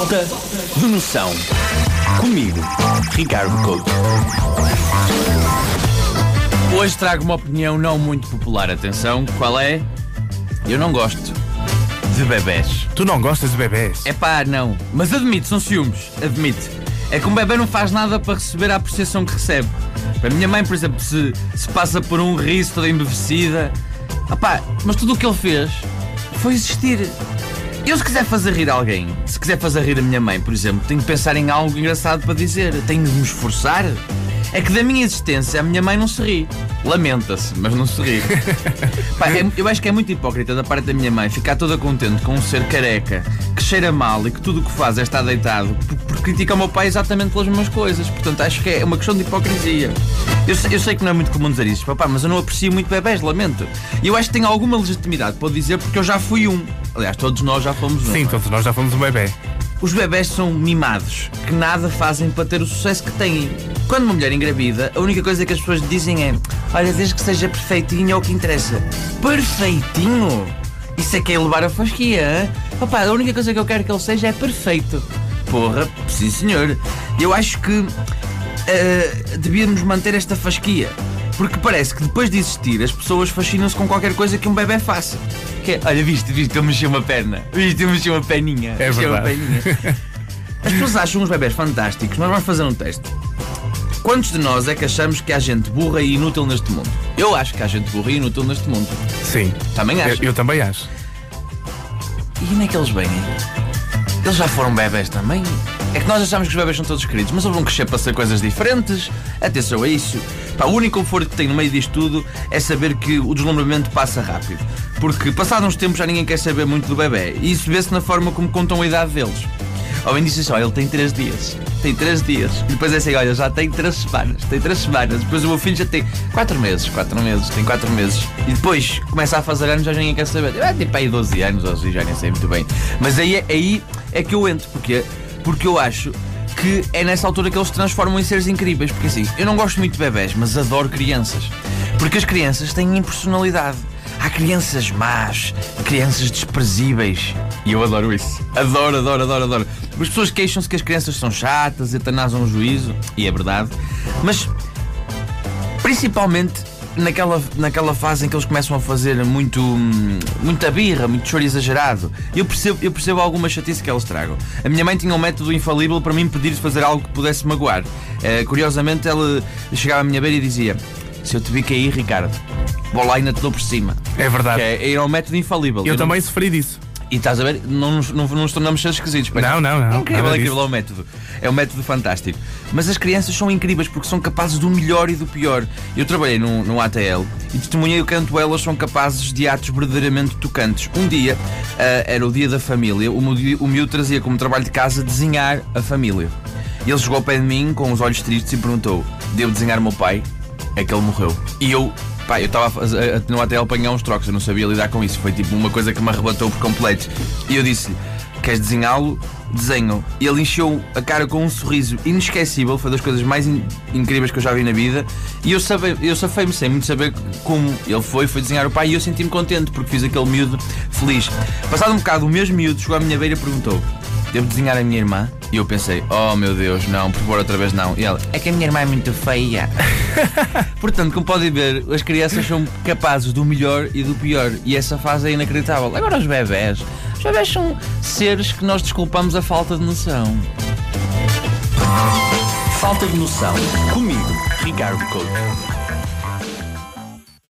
Falta de noção. Comigo, Ricardo Couto. Hoje trago uma opinião não muito popular. Atenção, qual é? Eu não gosto de bebés. Tu não gostas de bebés? É pá, não. Mas admito, são ciúmes. Admito. É que um bebê não faz nada para receber a apreciação que recebe. A minha mãe, por exemplo, se, se passa por um riso toda embevecida. Opá, mas tudo o que ele fez foi existir. Eu, se quiser fazer rir alguém, se quiser fazer rir a minha mãe, por exemplo, tenho de pensar em algo engraçado para dizer. Tenho de me esforçar. É que da minha existência a minha mãe não se ri. Lamenta-se, mas não se ri. Pá, é- eu acho que é muito hipócrita da parte da minha mãe ficar toda contente com um ser careca, que cheira mal e que tudo o que faz é estar deitado, por, por criticar o meu pai exatamente pelas mesmas coisas. Portanto, acho que é uma questão de hipocrisia. Eu, sei- eu sei que não é muito comum dizer isso, papá, mas eu não aprecio muito bebés, lamento. E eu acho que tenho alguma legitimidade para dizer porque eu já fui um. Aliás, todos nós já fomos um. Sim, todos nós já fomos um bebê. Os bebés são mimados, que nada fazem para ter o sucesso que têm. Quando uma mulher engravida, a única coisa que as pessoas dizem é: Olha, desde que seja perfeitinho é o que interessa. Perfeitinho? Isso é que é levar a fasquia, hein? Opa, a única coisa que eu quero que ele seja é perfeito. Porra, sim senhor. Eu acho que eh, devíamos manter esta fasquia. Porque parece que depois de existir, as pessoas fascinam-se com qualquer coisa que um bebê faça. Que é, olha, viste, viste, ele mexeu uma perna. Viste, ele mexeu uma perninha. É verdade. As pessoas acham os bebés fantásticos. Nós vamos fazer um teste. Quantos de nós é que achamos que há gente burra e inútil neste mundo? Eu acho que há gente burra e inútil neste mundo. Sim. Também Eu, acho. eu também acho. E onde é que eles vêm? Eles já foram bebés também? É que nós achamos que os bebés são todos queridos, mas eles vão crescer para ser coisas diferentes. Atenção a isso. Pá, o único conforto que tem no meio disto tudo é saber que o deslumbramento passa rápido. Porque, passados uns tempos, já ninguém quer saber muito do bebê. E isso vê-se na forma como contam a idade deles. Ao bem assim, olha, ele tem 3 dias. Tem 3 dias. E depois é assim, olha, já tem 3 semanas. Tem 3 semanas. Depois o meu filho já tem 4 meses. 4 meses. Tem 4 meses. E depois começa a fazer anos, já ninguém quer saber. Tem para aí 12 anos, ou assim, já nem sei muito bem. Mas aí, é- aí é que eu entro. Porque, porque eu acho que é nessa altura que eles se transformam em seres incríveis. Porque assim, eu não gosto muito de bebés, mas adoro crianças. Porque as crianças têm impersonalidade. Há crianças más, crianças desprezíveis. E eu adoro isso. Adoro, adoro, adoro, adoro. As pessoas queixam-se que as crianças são chatas, etanasam o juízo, e é verdade. Mas, principalmente naquela, naquela fase em que eles começam a fazer muito, muita birra, muito choro exagerado. Eu percebo, eu percebo alguma chatice que eles tragam. A minha mãe tinha um método infalível para me impedir de fazer algo que pudesse magoar. Eh, curiosamente, ela chegava à minha beira e dizia: Se eu te vi cair, Ricardo, vou lá e ainda te dou por cima. É verdade. Que é, era um método infalível. Eu não- também sofri disso. E estás a ver? Não nos, não, não nos tornamos seres esquisitos. pois Não, não, não. É incrível, é incrível é um método. É um método fantástico. Mas as crianças são incríveis porque são capazes do melhor e do pior. Eu trabalhei num, num ATL e testemunhei o quanto elas são capazes de atos verdadeiramente tocantes. Um dia, ah, era o dia da família, o, miúdo- o miúdo trazia como trabalho de casa desenhar a família. E ele chegou ao pé de mim com os olhos tristes e perguntou: Devo desenhar o meu pai? É que ele morreu. E eu, pá, eu estava a fazer- a- no apanhar uns trocos, eu não sabia lidar com isso. Foi tipo uma coisa que me arrebatou por completo. E eu disse-lhe: Queres desenhá-lo? Desenho. E ele encheu a cara com um sorriso inesquecível, foi das coisas mais in- incríveis que eu já vi na vida. E eu, sabe, eu safei-me sem muito saber como ele foi, foi desenhar o pai e eu senti-me contente porque fiz aquele miúdo feliz. Passado um bocado, o mesmo miúdo chegou à minha beira e perguntou: Devo desenhar a minha irmã? E eu pensei, oh meu Deus, não, por favor, outra vez não. E ela, é que a minha irmã é muito feia. Portanto, como podem ver, as crianças são capazes do melhor e do pior. E essa fase é inacreditável. Agora os bebés. Os bebés são seres que nós desculpamos a falta de noção. Falta de noção. Comigo, Ricardo Couto.